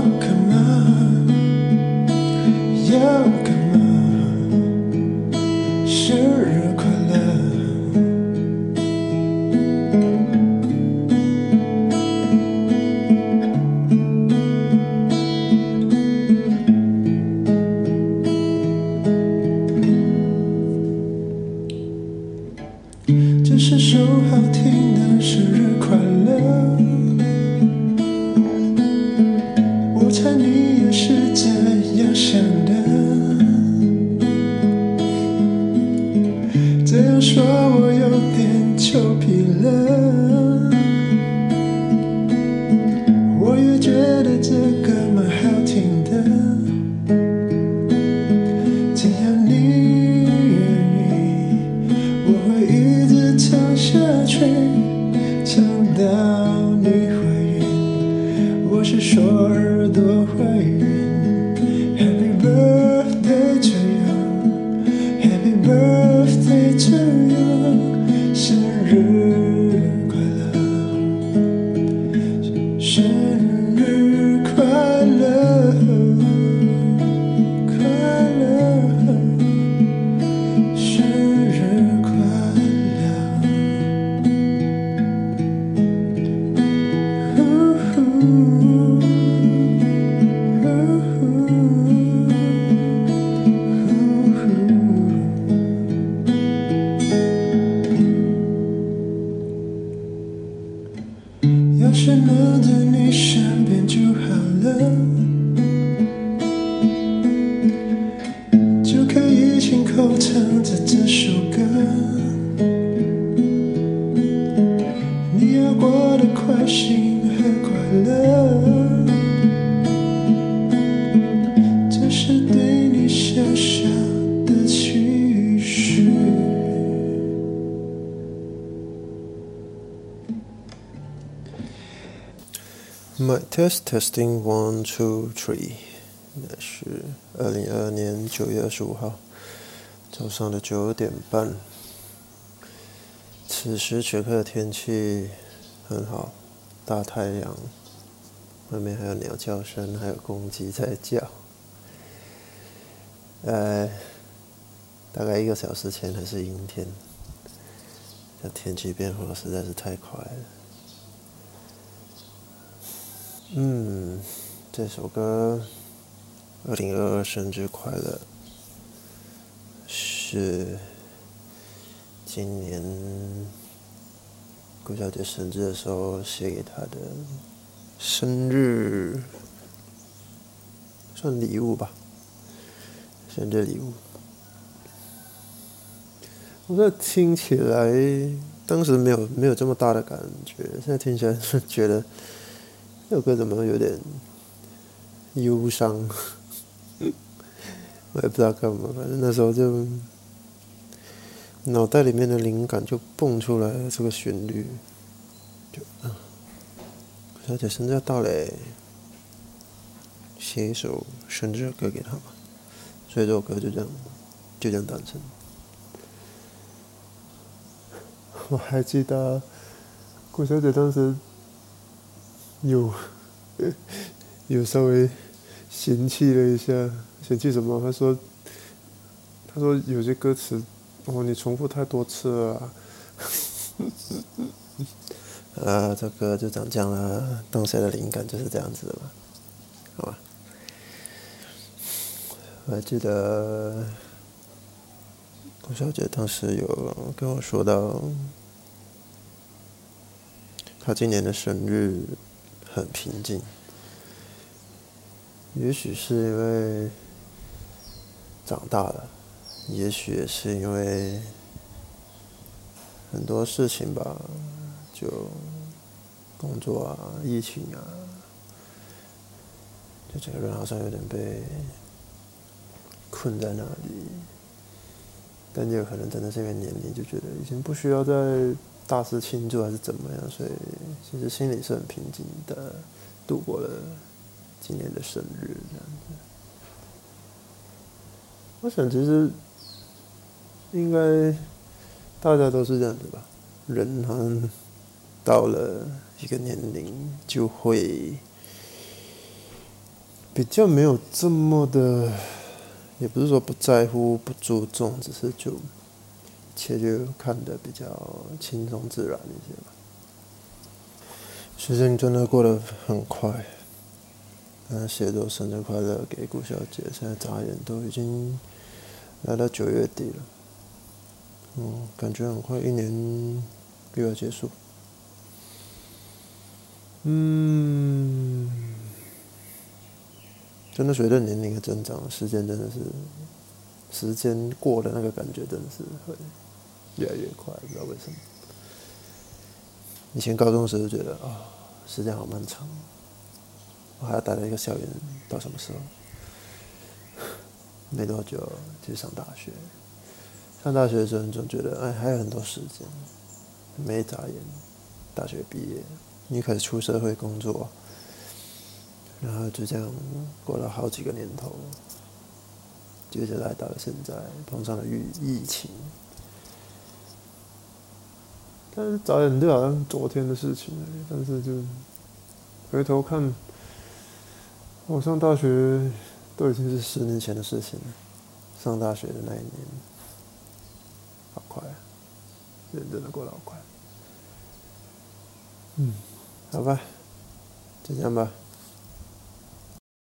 要我猜你也是这样想的。这样说我回忆。My test testing one two three，那是二零二二年九月二十五号早上的九点半。此时此刻的天气很好，大太阳，外面还有鸟叫声，还有公鸡在叫。呃，大概一个小时前还是阴天，这天气变化实在是太快了。嗯，这首歌《二零二二生日快乐》是今年顾小姐生日的时候写给她的生日算礼物吧，生日礼物。我这听起来当时没有没有这么大的感觉，现在听起来是觉得。这首歌怎么有点忧伤？我也不知道干嘛，反正那时候就脑袋里面的灵感就蹦出来这个旋律，就啊，小姐生日要到嘞，写一首生日歌给她吧，所以这首歌就这样就这样诞生。我还记得顾小姐当时。有，有稍微嫌弃了一下，嫌弃什么？他说，他说有些歌词，哦，你重复太多次了。啊，这歌就长这样了，当时的灵感就是这样子的吧，好吧？我还记得顾小姐当时有跟我说到，她今年的生日。很平静，也许是因为长大了，也许是因为很多事情吧，就工作啊、疫情啊，就整个人好像有点被困在那里。但也有可能真的是因为年龄，就觉得已经不需要再。大肆庆祝还是怎么样？所以其实心里是很平静的，度过了今年的生日这样子。我想其实应该大家都是这样子吧，人好像到了一个年龄就会比较没有这么的，也不是说不在乎、不注重，只是就一切就看得比较轻松自然一些吧。时间真的过得很快，嗯，写作生日快乐给顾小姐，现在眨眼都已经来到九月底了，嗯，感觉很快一年又要结束，嗯。真的随着年龄的增长，时间真的是时间过的那个感觉，真的是会越来越快，不知道为什么。以前高中时候觉得啊，时间好漫长，我还要待在一个校园到什么时候？没多久就上大学，上大学的时候总觉得哎还有很多时间，没眨眼，大学毕业，你开始出社会工作。然后就这样过了好几个年头，接着来到了现在，碰上了疫疫情。但是早点就好像昨天的事情但是就回头看，我上大学都已经是十年前的事情了。上大学的那一年，好快，人真的过得好快。嗯，好吧，就这样吧。